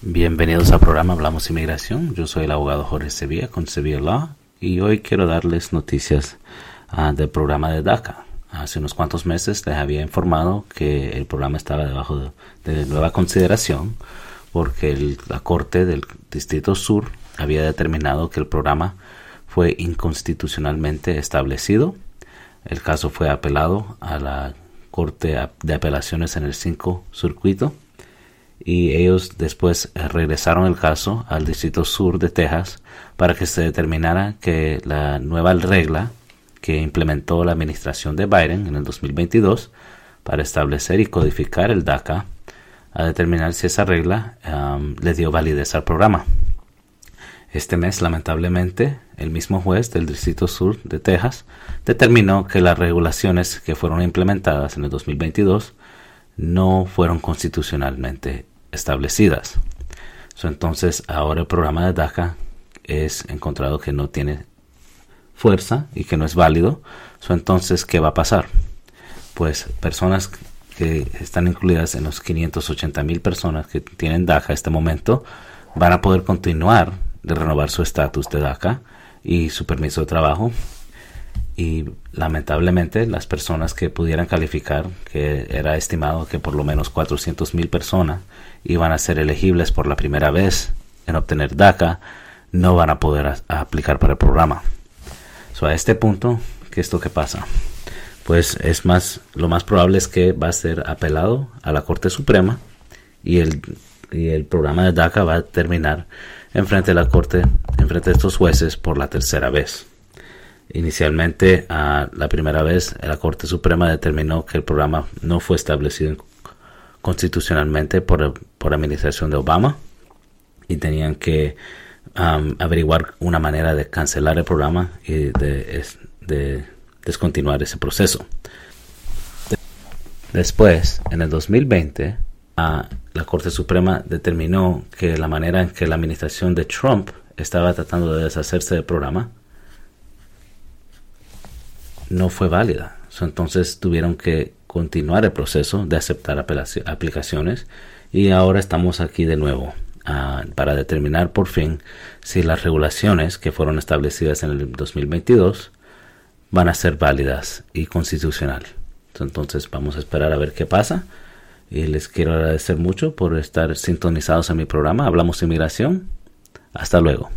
Bienvenidos al programa Hablamos Inmigración. Yo soy el abogado Jorge Sevilla con Sevilla Law y hoy quiero darles noticias uh, del programa de DACA. Hace unos cuantos meses les había informado que el programa estaba debajo de, de nueva consideración porque el, la Corte del Distrito Sur había determinado que el programa fue inconstitucionalmente establecido. El caso fue apelado a la Corte de Apelaciones en el 5 Circuito y ellos después eh, regresaron el caso al Distrito Sur de Texas para que se determinara que la nueva regla que implementó la administración de Biden en el 2022 para establecer y codificar el DACA a determinar si esa regla le dio validez al programa. Este mes, lamentablemente, el mismo juez del Distrito Sur de Texas determinó que las regulaciones que fueron implementadas en el 2022 no fueron constitucionalmente establecidas. entonces, ahora el programa de DACA es encontrado que no tiene fuerza y que no es válido. entonces, ¿qué va a pasar? Pues personas que están incluidas en los 580 mil personas que tienen DACA en este momento van a poder continuar de renovar su estatus de DACA y su permiso de trabajo y lamentablemente las personas que pudieran calificar, que era estimado que por lo menos 400 mil personas iban a ser elegibles por la primera vez en obtener DACA, no van a poder aplicar para el programa. So, a este punto, ¿qué es lo que pasa? Pues es más, lo más probable es que va a ser apelado a la Corte Suprema y el, y el programa de DACA va a terminar en frente de la Corte, en frente de estos jueces por la tercera vez. Inicialmente, la primera vez, la Corte Suprema determinó que el programa no fue establecido constitucionalmente por, por administración de Obama y tenían que averiguar una manera de cancelar el programa y de, descontinuar ese proceso. Después, en el 2020, la Corte Suprema determinó que la manera en que la administración de Trump estaba tratando de deshacerse del programa no fue válida. entonces tuvieron que continuar el proceso de aceptar aplicaciones y ahora estamos aquí de nuevo ah, para determinar por fin si las regulaciones que fueron establecidas en el 2022 van a ser válidas y constitucional. Entonces vamos a esperar a ver qué pasa y les quiero agradecer mucho por estar sintonizados en mi programa. Hablamos de inmigración. Hasta luego.